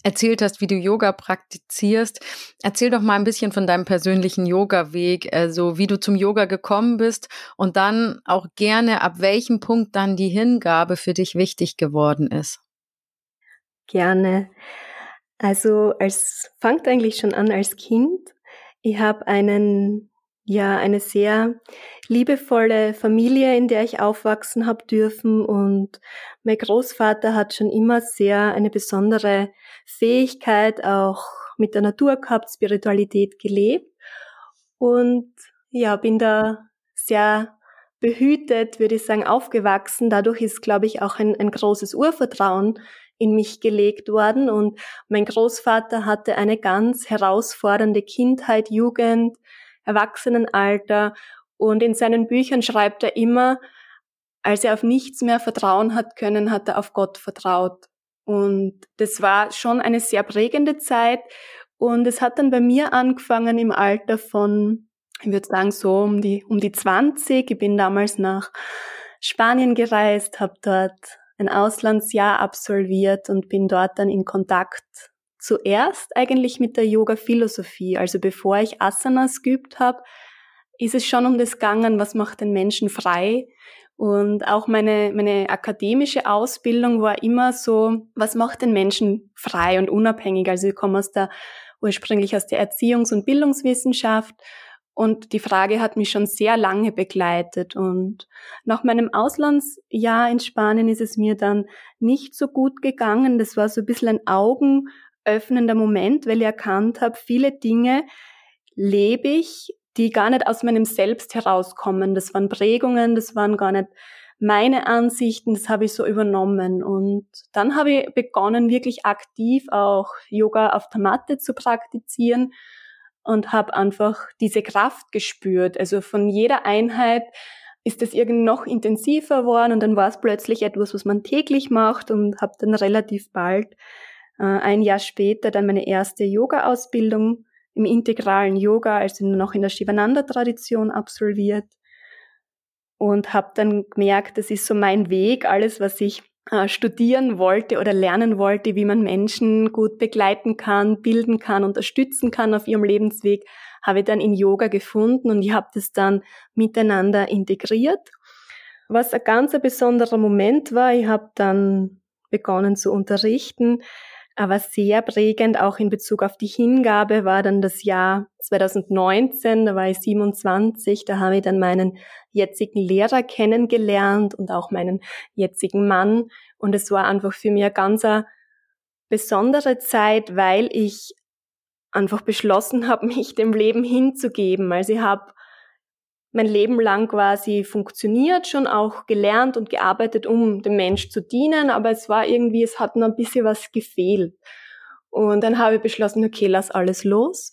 erzählt hast, wie du Yoga praktizierst. Erzähl doch mal ein bisschen von deinem persönlichen Yoga-Weg, also wie du zum Yoga gekommen bist und dann auch gerne, ab welchem Punkt dann die Hingabe für dich wichtig geworden ist. Gerne. Also es fängt eigentlich schon an als Kind. Ich habe einen ja eine sehr liebevolle Familie, in der ich aufwachsen habe dürfen. Und mein Großvater hat schon immer sehr eine besondere Fähigkeit auch mit der Natur gehabt, Spiritualität gelebt. Und ja, bin da sehr behütet, würde ich sagen, aufgewachsen. Dadurch ist, glaube ich, auch ein, ein großes Urvertrauen in mich gelegt worden. Und mein Großvater hatte eine ganz herausfordernde Kindheit, Jugend, Erwachsenenalter. Und in seinen Büchern schreibt er immer, als er auf nichts mehr vertrauen hat können, hat er auf Gott vertraut. Und das war schon eine sehr prägende Zeit. Und es hat dann bei mir angefangen im Alter von ich würde sagen so um die, um die 20. Ich bin damals nach Spanien gereist, habe dort ein Auslandsjahr absolviert und bin dort dann in Kontakt zuerst eigentlich mit der Yoga-Philosophie. Also bevor ich Asanas geübt habe, ist es schon um das gegangen, was macht den Menschen frei. Und auch meine, meine akademische Ausbildung war immer so, was macht den Menschen frei und unabhängig. Also ich komme aus der, ursprünglich aus der Erziehungs- und Bildungswissenschaft und die Frage hat mich schon sehr lange begleitet. Und nach meinem Auslandsjahr in Spanien ist es mir dann nicht so gut gegangen. Das war so ein bisschen ein augenöffnender Moment, weil ich erkannt habe, viele Dinge lebe ich, die gar nicht aus meinem Selbst herauskommen. Das waren Prägungen, das waren gar nicht meine Ansichten, das habe ich so übernommen. Und dann habe ich begonnen, wirklich aktiv auch Yoga auf der Matte zu praktizieren und habe einfach diese Kraft gespürt. Also von jeder Einheit ist es irgendwie noch intensiver geworden und dann war es plötzlich etwas, was man täglich macht und habe dann relativ bald, äh, ein Jahr später, dann meine erste Yoga-Ausbildung im integralen Yoga, also noch in der Shivananda-Tradition absolviert und habe dann gemerkt, das ist so mein Weg, alles, was ich äh, studieren wollte oder lernen wollte, wie man Menschen gut begleiten kann, bilden kann, unterstützen kann auf ihrem Lebensweg, habe ich dann in Yoga gefunden und ich habe das dann miteinander integriert. Was ein ganz besonderer Moment war, ich habe dann begonnen zu unterrichten, aber sehr prägend auch in Bezug auf die Hingabe war dann das Jahr 2019, da war ich 27, da habe ich dann meinen jetzigen Lehrer kennengelernt und auch meinen jetzigen Mann. Und es war einfach für mich eine ganz besondere Zeit, weil ich einfach beschlossen habe, mich dem Leben hinzugeben. Also ich habe mein Leben lang quasi funktioniert, schon auch gelernt und gearbeitet, um dem Mensch zu dienen, aber es war irgendwie, es hat noch ein bisschen was gefehlt. Und dann habe ich beschlossen, okay, lass alles los.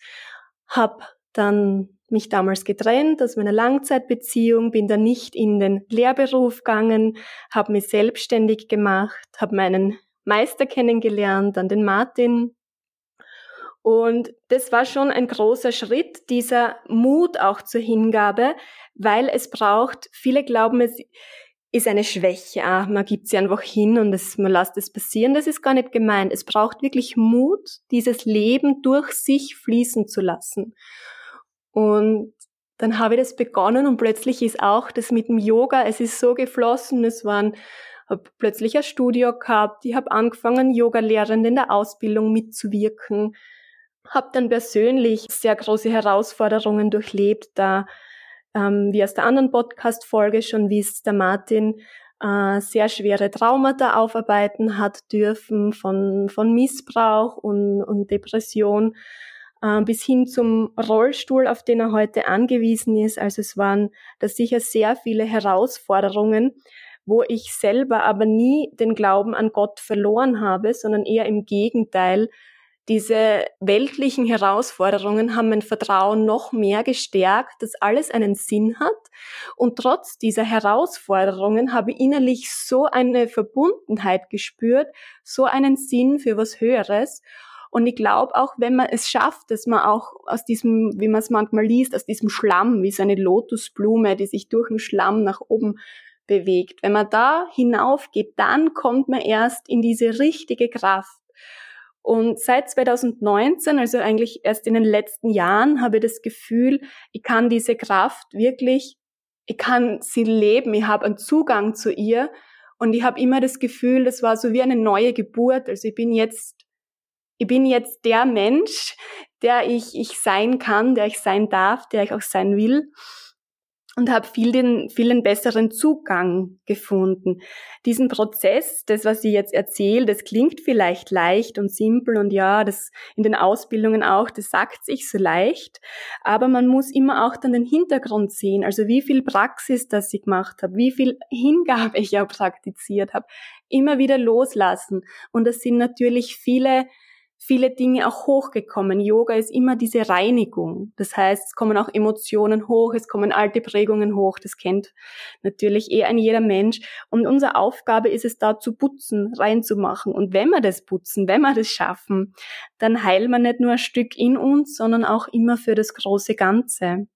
Hab dann mich damals getrennt aus meiner Langzeitbeziehung, bin dann nicht in den Lehrberuf gegangen, habe mich selbstständig gemacht, habe meinen Meister kennengelernt, dann den Martin. Und das war schon ein großer Schritt, dieser Mut auch zur Hingabe, weil es braucht, viele glauben, es ist eine Schwäche, ah, man gibt sie einfach hin und es, man lässt es passieren. Das ist gar nicht gemeint. Es braucht wirklich Mut, dieses Leben durch sich fließen zu lassen. Und dann habe ich das begonnen und plötzlich ist auch das mit dem Yoga, es ist so geflossen, es waren habe plötzlich ein Studio gehabt, ich habe angefangen, Yoga-Lehrende in der Ausbildung mitzuwirken, habe dann persönlich sehr große Herausforderungen durchlebt, da ähm, wie aus der anderen Podcast-Folge schon wisst, der Martin äh, sehr schwere Traumata aufarbeiten hat dürfen von, von Missbrauch und, und Depression äh, bis hin zum Rollstuhl, auf den er heute angewiesen ist. Also es waren da sicher sehr viele Herausforderungen, wo ich selber aber nie den Glauben an Gott verloren habe, sondern eher im Gegenteil diese weltlichen Herausforderungen haben mein Vertrauen noch mehr gestärkt, dass alles einen Sinn hat. Und trotz dieser Herausforderungen habe ich innerlich so eine Verbundenheit gespürt, so einen Sinn für was Höheres. Und ich glaube auch, wenn man es schafft, dass man auch aus diesem, wie man es manchmal liest, aus diesem Schlamm, wie so eine Lotusblume, die sich durch den Schlamm nach oben bewegt, wenn man da hinaufgeht, dann kommt man erst in diese richtige Kraft. Und seit 2019, also eigentlich erst in den letzten Jahren, habe ich das Gefühl, ich kann diese Kraft wirklich, ich kann sie leben, ich habe einen Zugang zu ihr und ich habe immer das Gefühl, das war so wie eine neue Geburt. Also ich bin jetzt, ich bin jetzt der Mensch, der ich, ich sein kann, der ich sein darf, der ich auch sein will und habe viel den, vielen besseren Zugang gefunden. Diesen Prozess, das, was ich jetzt erzähle, das klingt vielleicht leicht und simpel und ja, das in den Ausbildungen auch, das sagt sich so leicht, aber man muss immer auch dann den Hintergrund sehen, also wie viel Praxis das ich gemacht habe, wie viel Hingabe ich auch praktiziert habe, immer wieder loslassen. Und das sind natürlich viele viele Dinge auch hochgekommen. Yoga ist immer diese Reinigung. Das heißt, es kommen auch Emotionen hoch, es kommen alte Prägungen hoch. Das kennt natürlich eh ein jeder Mensch. Und unsere Aufgabe ist es da zu putzen, reinzumachen. Und wenn wir das putzen, wenn wir das schaffen, dann heilen wir nicht nur ein Stück in uns, sondern auch immer für das große Ganze.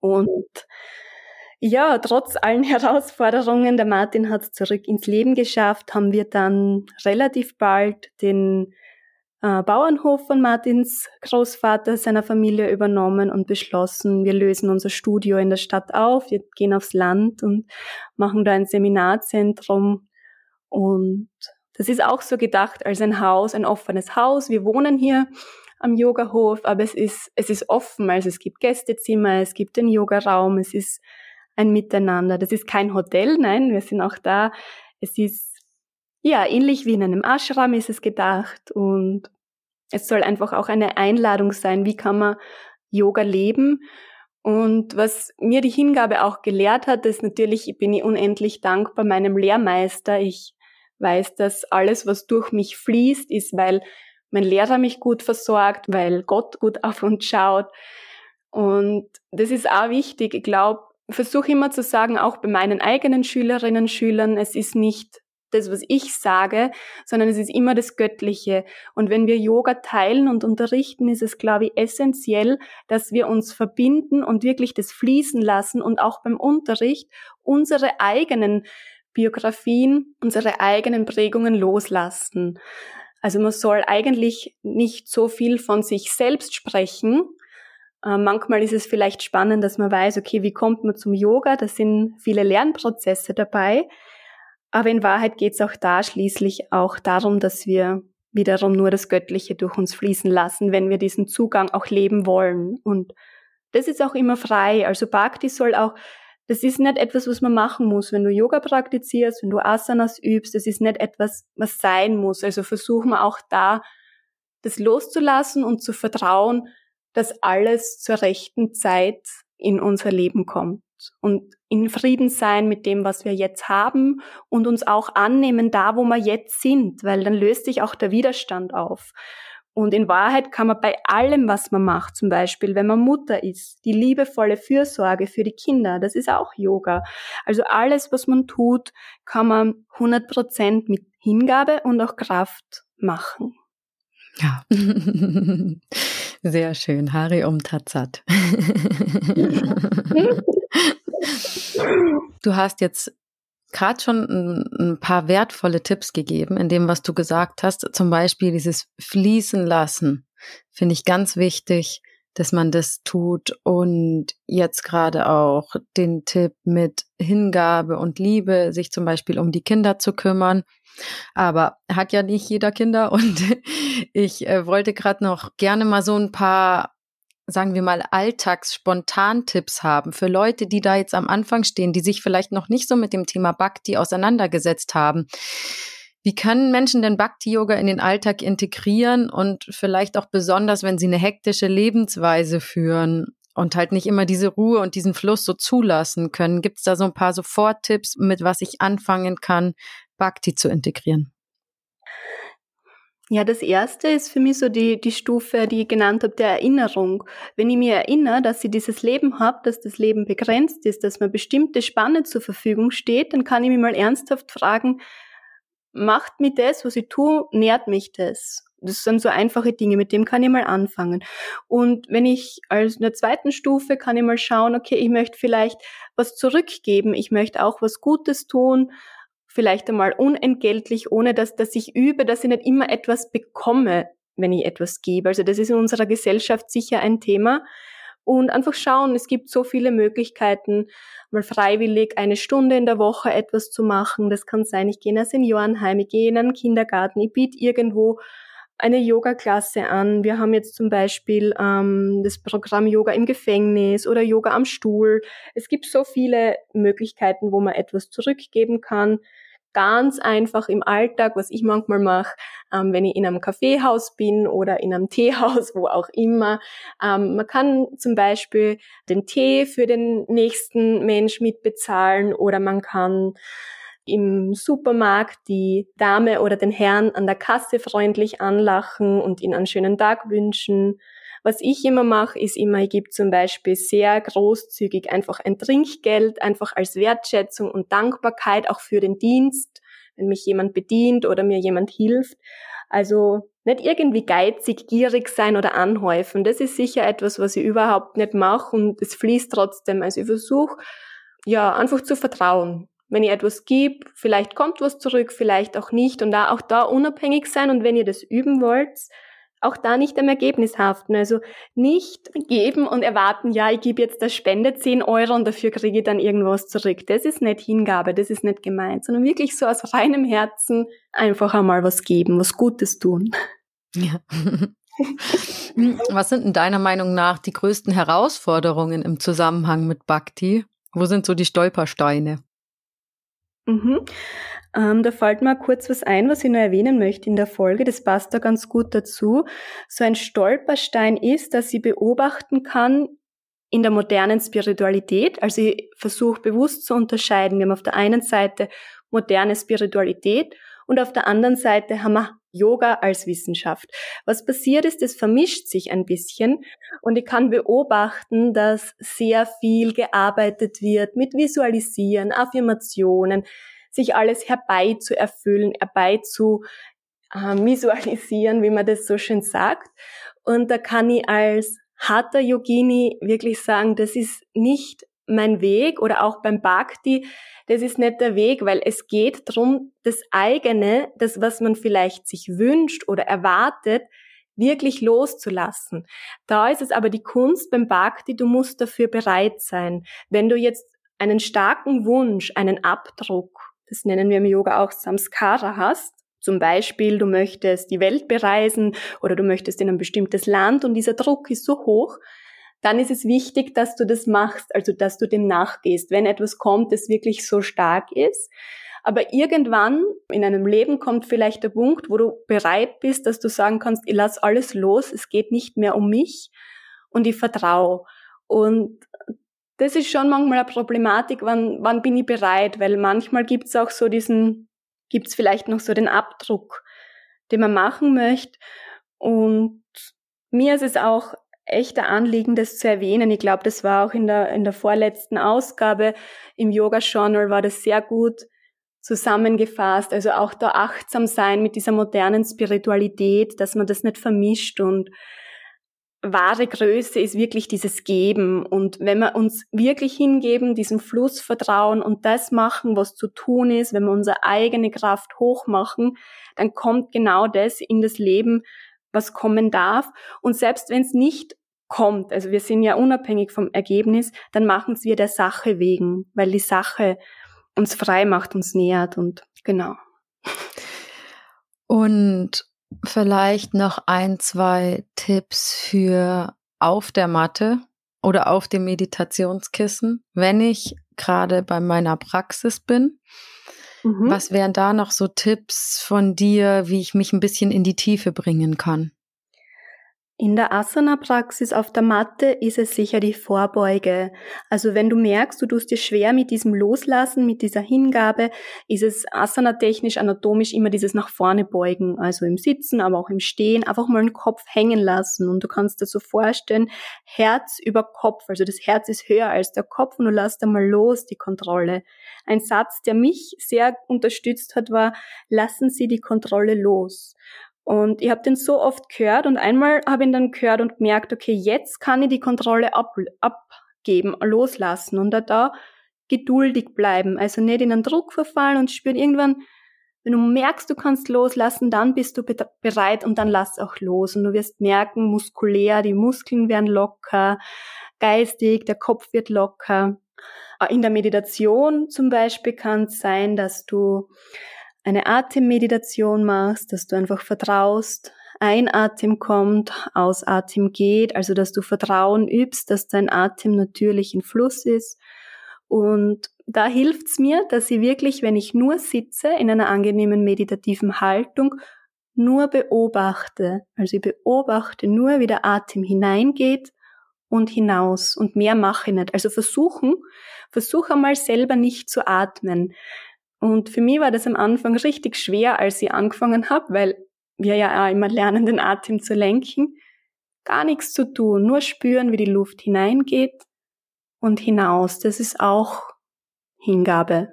Und ja, trotz allen Herausforderungen, der Martin hat es zurück ins Leben geschafft, haben wir dann relativ bald den äh, Bauernhof von Martins Großvater seiner Familie übernommen und beschlossen, wir lösen unser Studio in der Stadt auf, wir gehen aufs Land und machen da ein Seminarzentrum. Und das ist auch so gedacht als ein Haus, ein offenes Haus. Wir wohnen hier am Yogahof, aber es ist, es ist offen, also es gibt Gästezimmer, es gibt den Yogaraum, es ist ein Miteinander. Das ist kein Hotel, nein, wir sind auch da. Es ist ja ähnlich wie in einem Ashram ist es gedacht und es soll einfach auch eine Einladung sein, wie kann man Yoga leben. Und was mir die Hingabe auch gelehrt hat, ist natürlich, bin ich unendlich dankbar meinem Lehrmeister. Ich weiß, dass alles, was durch mich fließt, ist, weil mein Lehrer mich gut versorgt, weil Gott gut auf uns schaut. Und das ist auch wichtig. Ich glaube, versuche immer zu sagen, auch bei meinen eigenen Schülerinnen und Schülern, es ist nicht das, was ich sage, sondern es ist immer das Göttliche. Und wenn wir Yoga teilen und unterrichten, ist es, glaube ich, essentiell, dass wir uns verbinden und wirklich das fließen lassen und auch beim Unterricht unsere eigenen Biografien, unsere eigenen Prägungen loslassen. Also man soll eigentlich nicht so viel von sich selbst sprechen, äh, manchmal ist es vielleicht spannend, dass man weiß, okay, wie kommt man zum Yoga? Da sind viele Lernprozesse dabei. Aber in Wahrheit geht es auch da schließlich auch darum, dass wir wiederum nur das Göttliche durch uns fließen lassen, wenn wir diesen Zugang auch leben wollen. Und das ist auch immer frei. Also Bhakti soll auch, das ist nicht etwas, was man machen muss. Wenn du Yoga praktizierst, wenn du Asanas übst, das ist nicht etwas, was sein muss. Also versuchen wir auch da, das loszulassen und zu vertrauen, dass alles zur rechten Zeit in unser Leben kommt und in Frieden sein mit dem, was wir jetzt haben und uns auch annehmen da, wo wir jetzt sind, weil dann löst sich auch der Widerstand auf. Und in Wahrheit kann man bei allem, was man macht, zum Beispiel, wenn man Mutter ist, die liebevolle Fürsorge für die Kinder, das ist auch Yoga. Also alles, was man tut, kann man 100 Prozent mit Hingabe und auch Kraft machen. Ja. Sehr schön. Hari um Tatsat. du hast jetzt gerade schon ein, ein, paar wertvolle Tipps gegeben in dem, was du gesagt hast. Zum Beispiel dieses Fließen lassen. Finde ich ganz wichtig, dass man das tut. Und jetzt gerade auch den Tipp mit Hingabe und Liebe, sich zum Beispiel um die Kinder zu kümmern. Aber hat ja nicht jeder Kinder und ich äh, wollte gerade noch gerne mal so ein paar sagen wir mal, Alltags-Spontan-Tipps haben für Leute, die da jetzt am Anfang stehen, die sich vielleicht noch nicht so mit dem Thema Bhakti auseinandergesetzt haben. Wie können Menschen denn Bhakti-Yoga in den Alltag integrieren und vielleicht auch besonders, wenn sie eine hektische Lebensweise führen und halt nicht immer diese Ruhe und diesen Fluss so zulassen können? Gibt es da so ein paar Soforttipps, mit was ich anfangen kann, Bhakti zu integrieren? Ja, das erste ist für mich so die, die Stufe, die ich genannt habe, der Erinnerung. Wenn ich mir erinnere, dass ich dieses Leben habe, dass das Leben begrenzt ist, dass mir bestimmte Spanne zur Verfügung steht, dann kann ich mich mal ernsthaft fragen, macht mir das, was ich tue, nährt mich das? Das sind so einfache Dinge, mit dem kann ich mal anfangen. Und wenn ich als in der zweiten Stufe kann ich mal schauen, okay, ich möchte vielleicht was zurückgeben, ich möchte auch was Gutes tun, vielleicht einmal unentgeltlich, ohne dass, dass ich übe, dass ich nicht immer etwas bekomme, wenn ich etwas gebe. Also das ist in unserer Gesellschaft sicher ein Thema. Und einfach schauen, es gibt so viele Möglichkeiten, mal freiwillig eine Stunde in der Woche etwas zu machen. Das kann sein, ich gehe in ein Seniorenheim, ich gehe in einen Kindergarten, ich biete irgendwo eine Yoga-Klasse an. Wir haben jetzt zum Beispiel ähm, das Programm Yoga im Gefängnis oder Yoga am Stuhl. Es gibt so viele Möglichkeiten, wo man etwas zurückgeben kann ganz einfach im Alltag, was ich manchmal mache, ähm, wenn ich in einem Kaffeehaus bin oder in einem Teehaus, wo auch immer. Ähm, man kann zum Beispiel den Tee für den nächsten Mensch mitbezahlen oder man kann im Supermarkt die Dame oder den Herrn an der Kasse freundlich anlachen und ihnen einen schönen Tag wünschen. Was ich immer mache, ist immer, ich gebe zum Beispiel sehr großzügig einfach ein Trinkgeld, einfach als Wertschätzung und Dankbarkeit auch für den Dienst, wenn mich jemand bedient oder mir jemand hilft. Also nicht irgendwie geizig, gierig sein oder anhäufen. Das ist sicher etwas, was ich überhaupt nicht mache und es fließt trotzdem. Also ich versuche, ja, einfach zu vertrauen. Wenn ihr etwas gibt, vielleicht kommt was zurück, vielleicht auch nicht und da auch da unabhängig sein und wenn ihr das üben wollt, auch da nicht am Ergebnis haften. Also nicht geben und erwarten, ja, ich gebe jetzt der Spende 10 Euro und dafür kriege ich dann irgendwas zurück. Das ist nicht Hingabe, das ist nicht gemeint, sondern wirklich so aus reinem Herzen einfach einmal was geben, was Gutes tun. Ja. was sind in deiner Meinung nach die größten Herausforderungen im Zusammenhang mit Bhakti? Wo sind so die Stolpersteine? Mhm. Ähm, da fällt mir kurz was ein, was ich noch erwähnen möchte in der Folge. Das passt da ganz gut dazu. So ein Stolperstein ist, dass ich beobachten kann in der modernen Spiritualität. Also ich versuche bewusst zu unterscheiden. Wir haben auf der einen Seite moderne Spiritualität und auf der anderen Seite haben wir Yoga als Wissenschaft. Was passiert ist, es vermischt sich ein bisschen und ich kann beobachten, dass sehr viel gearbeitet wird mit Visualisieren, Affirmationen, sich alles herbei zu erfüllen, herbei zu äh, visualisieren, wie man das so schön sagt. Und da kann ich als Hatha Yogini wirklich sagen, das ist nicht mein Weg oder auch beim Bhakti, das ist nicht der Weg, weil es geht darum, das eigene, das, was man vielleicht sich wünscht oder erwartet, wirklich loszulassen. Da ist es aber die Kunst beim Bhakti, du musst dafür bereit sein. Wenn du jetzt einen starken Wunsch, einen Abdruck, das nennen wir im Yoga auch Samskara hast, zum Beispiel, du möchtest die Welt bereisen oder du möchtest in ein bestimmtes Land und dieser Druck ist so hoch, dann ist es wichtig, dass du das machst, also dass du dem nachgehst, wenn etwas kommt, das wirklich so stark ist. Aber irgendwann in einem Leben kommt vielleicht der Punkt, wo du bereit bist, dass du sagen kannst, ich lass alles los, es geht nicht mehr um mich und ich vertraue. Und das ist schon manchmal eine Problematik, wann, wann bin ich bereit, weil manchmal gibt es auch so diesen, gibt es vielleicht noch so den Abdruck, den man machen möchte. Und mir ist es auch echter Anliegen, das zu erwähnen. Ich glaube, das war auch in der, in der vorletzten Ausgabe im Yoga Journal war das sehr gut zusammengefasst. Also auch da achtsam sein mit dieser modernen Spiritualität, dass man das nicht vermischt und wahre Größe ist wirklich dieses Geben. Und wenn wir uns wirklich hingeben, diesem Fluss vertrauen und das machen, was zu tun ist, wenn wir unsere eigene Kraft hochmachen, dann kommt genau das in das Leben, was kommen darf. Und selbst wenn es nicht kommt, also wir sind ja unabhängig vom Ergebnis, dann machen es wir der Sache wegen, weil die Sache uns frei macht, uns nähert und genau. Und vielleicht noch ein, zwei Tipps für auf der Matte oder auf dem Meditationskissen, wenn ich gerade bei meiner Praxis bin Mhm. Was wären da noch so Tipps von dir, wie ich mich ein bisschen in die Tiefe bringen kann? In der Asana-Praxis auf der Matte ist es sicher die Vorbeuge. Also wenn du merkst, du tust dir schwer mit diesem Loslassen, mit dieser Hingabe, ist es asana-technisch, anatomisch immer dieses nach vorne beugen. Also im Sitzen, aber auch im Stehen, einfach mal den Kopf hängen lassen. Und du kannst dir so vorstellen, Herz über Kopf. Also das Herz ist höher als der Kopf und du lässt einmal los die Kontrolle. Ein Satz, der mich sehr unterstützt hat, war, lassen Sie die Kontrolle los. Und ich habe den so oft gehört und einmal habe ich ihn dann gehört und gemerkt, okay, jetzt kann ich die Kontrolle ab, abgeben, loslassen und da, da geduldig bleiben. Also nicht in einen Druck verfallen und spüren irgendwann, wenn du merkst, du kannst loslassen, dann bist du bereit und dann lass auch los. Und du wirst merken, muskulär, die Muskeln werden locker, geistig, der Kopf wird locker. In der Meditation zum Beispiel kann es sein, dass du eine Atemmeditation machst, dass du einfach vertraust, ein Atem kommt, aus Atem geht, also dass du Vertrauen übst, dass dein Atem natürlich in Fluss ist. Und da hilft's mir, dass ich wirklich, wenn ich nur sitze, in einer angenehmen meditativen Haltung, nur beobachte. Also ich beobachte nur, wie der Atem hineingeht und hinaus und mehr mache ich nicht. Also versuchen, versuche einmal selber nicht zu atmen. Und für mich war das am Anfang richtig schwer, als ich angefangen habe, weil wir ja auch immer lernen, den Atem zu lenken. Gar nichts zu tun, nur spüren, wie die Luft hineingeht und hinaus. Das ist auch Hingabe.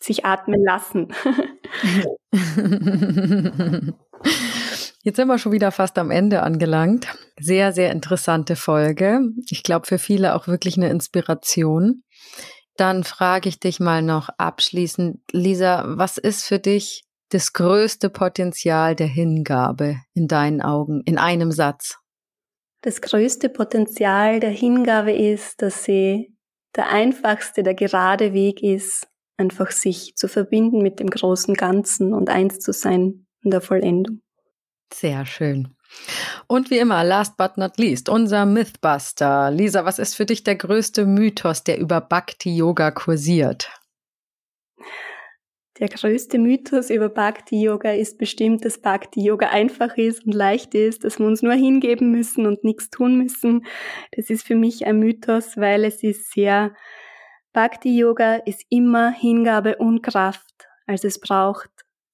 Sich atmen lassen. Jetzt sind wir schon wieder fast am Ende angelangt. Sehr, sehr interessante Folge. Ich glaube, für viele auch wirklich eine Inspiration. Dann frage ich dich mal noch abschließend, Lisa, was ist für dich das größte Potenzial der Hingabe in deinen Augen, in einem Satz? Das größte Potenzial der Hingabe ist, dass sie der einfachste, der gerade Weg ist, einfach sich zu verbinden mit dem großen Ganzen und eins zu sein in der Vollendung. Sehr schön. Und wie immer, last but not least, unser Mythbuster. Lisa, was ist für dich der größte Mythos, der über Bhakti Yoga kursiert? Der größte Mythos über Bhakti Yoga ist bestimmt, dass Bhakti Yoga einfach ist und leicht ist, dass wir uns nur hingeben müssen und nichts tun müssen. Das ist für mich ein Mythos, weil es ist sehr, Bhakti Yoga ist immer Hingabe und Kraft. Also es braucht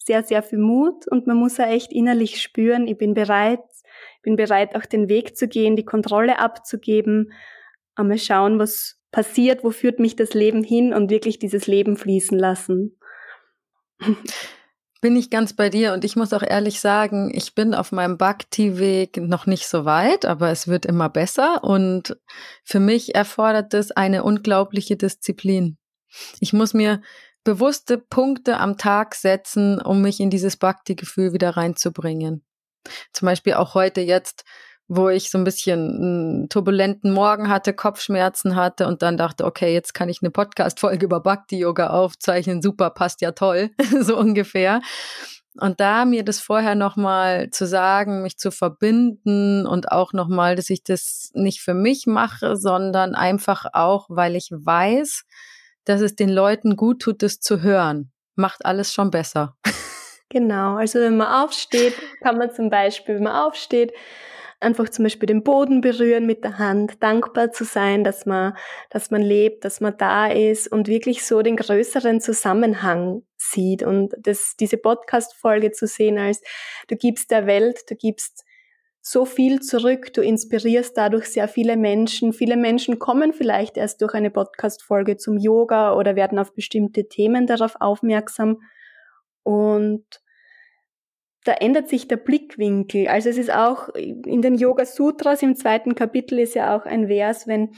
sehr, sehr viel Mut und man muss ja echt innerlich spüren, ich bin bereit, bin bereit auch den Weg zu gehen, die Kontrolle abzugeben, einmal schauen, was passiert, wo führt mich das Leben hin und wirklich dieses Leben fließen lassen. Bin ich ganz bei dir und ich muss auch ehrlich sagen, ich bin auf meinem Bhakti-Weg noch nicht so weit, aber es wird immer besser und für mich erfordert es eine unglaubliche Disziplin. Ich muss mir bewusste Punkte am Tag setzen, um mich in dieses Bhakti-Gefühl wieder reinzubringen. Zum Beispiel auch heute jetzt wo ich so ein bisschen einen turbulenten Morgen hatte, Kopfschmerzen hatte und dann dachte, okay, jetzt kann ich eine Podcast-Folge über Bhakti-Yoga aufzeichnen. Super, passt ja toll, so ungefähr. Und da mir das vorher nochmal zu sagen, mich zu verbinden und auch nochmal, dass ich das nicht für mich mache, sondern einfach auch, weil ich weiß, dass es den Leuten gut tut, das zu hören, macht alles schon besser. Genau, also wenn man aufsteht, kann man zum Beispiel, wenn man aufsteht, einfach zum Beispiel den Boden berühren mit der Hand, dankbar zu sein, dass man, dass man lebt, dass man da ist und wirklich so den größeren Zusammenhang sieht und das, diese Podcast-Folge zu sehen als du gibst der Welt, du gibst so viel zurück, du inspirierst dadurch sehr viele Menschen. Viele Menschen kommen vielleicht erst durch eine Podcast-Folge zum Yoga oder werden auf bestimmte Themen darauf aufmerksam. Und da ändert sich der Blickwinkel. Also es ist auch in den Yoga Sutras im zweiten Kapitel ist ja auch ein Vers, wenn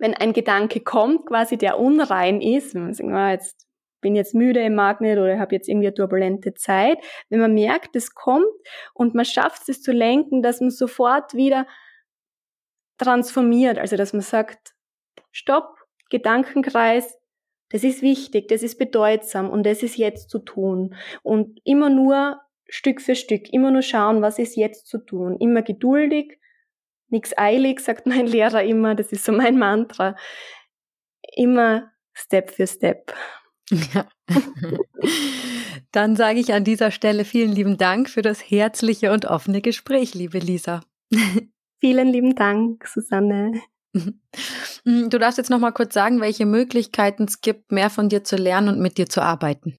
wenn ein Gedanke kommt, quasi der unrein ist, man sagt, oh, jetzt bin jetzt müde im Magnet oder habe jetzt irgendwie eine turbulente Zeit, wenn man merkt, es kommt und man schafft es zu lenken, dass man sofort wieder transformiert, also dass man sagt, stopp, Gedankenkreis, das ist wichtig, das ist bedeutsam und das ist jetzt zu tun. Und immer nur Stück für Stück, immer nur schauen, was ist jetzt zu tun. Immer geduldig, nichts eilig, sagt mein Lehrer immer, das ist so mein Mantra. Immer Step für Step. Ja. Dann sage ich an dieser Stelle vielen lieben Dank für das herzliche und offene Gespräch, liebe Lisa. Vielen lieben Dank, Susanne. Du darfst jetzt noch mal kurz sagen, welche Möglichkeiten es gibt, mehr von dir zu lernen und mit dir zu arbeiten.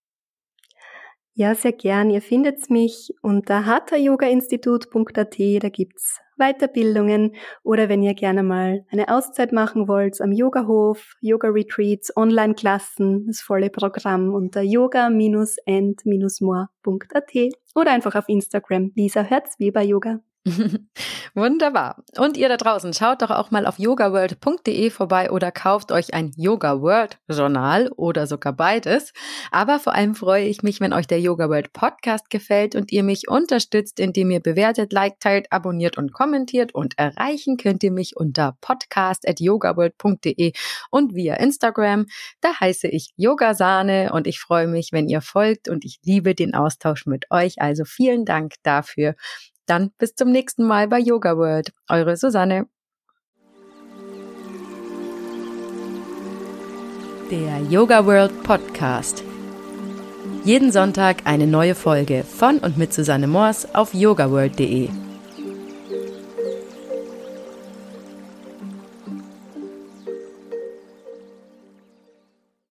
Ja, sehr gern. Ihr findet mich unter hathayogainstitut.at. Da gibt's Weiterbildungen oder wenn ihr gerne mal eine Auszeit machen wollt am Yogahof, Yoga-Retreats, Online-Klassen, das volle Programm unter yoga-and-more.at oder einfach auf Instagram Lisa Herzweber Yoga. Wunderbar. Und ihr da draußen, schaut doch auch mal auf yogaworld.de vorbei oder kauft euch ein Yoga World Journal oder sogar beides. Aber vor allem freue ich mich, wenn euch der Yoga World Podcast gefällt und ihr mich unterstützt, indem ihr bewertet, liked, teilt, abonniert und kommentiert. Und erreichen könnt ihr mich unter podcast.yogaworld.de und via Instagram. Da heiße ich Yogasahne und ich freue mich, wenn ihr folgt und ich liebe den Austausch mit euch. Also vielen Dank dafür. Dann bis zum nächsten Mal bei Yoga World. Eure Susanne. Der Yoga World Podcast. Jeden Sonntag eine neue Folge von und mit Susanne Moors auf yogaworld.de.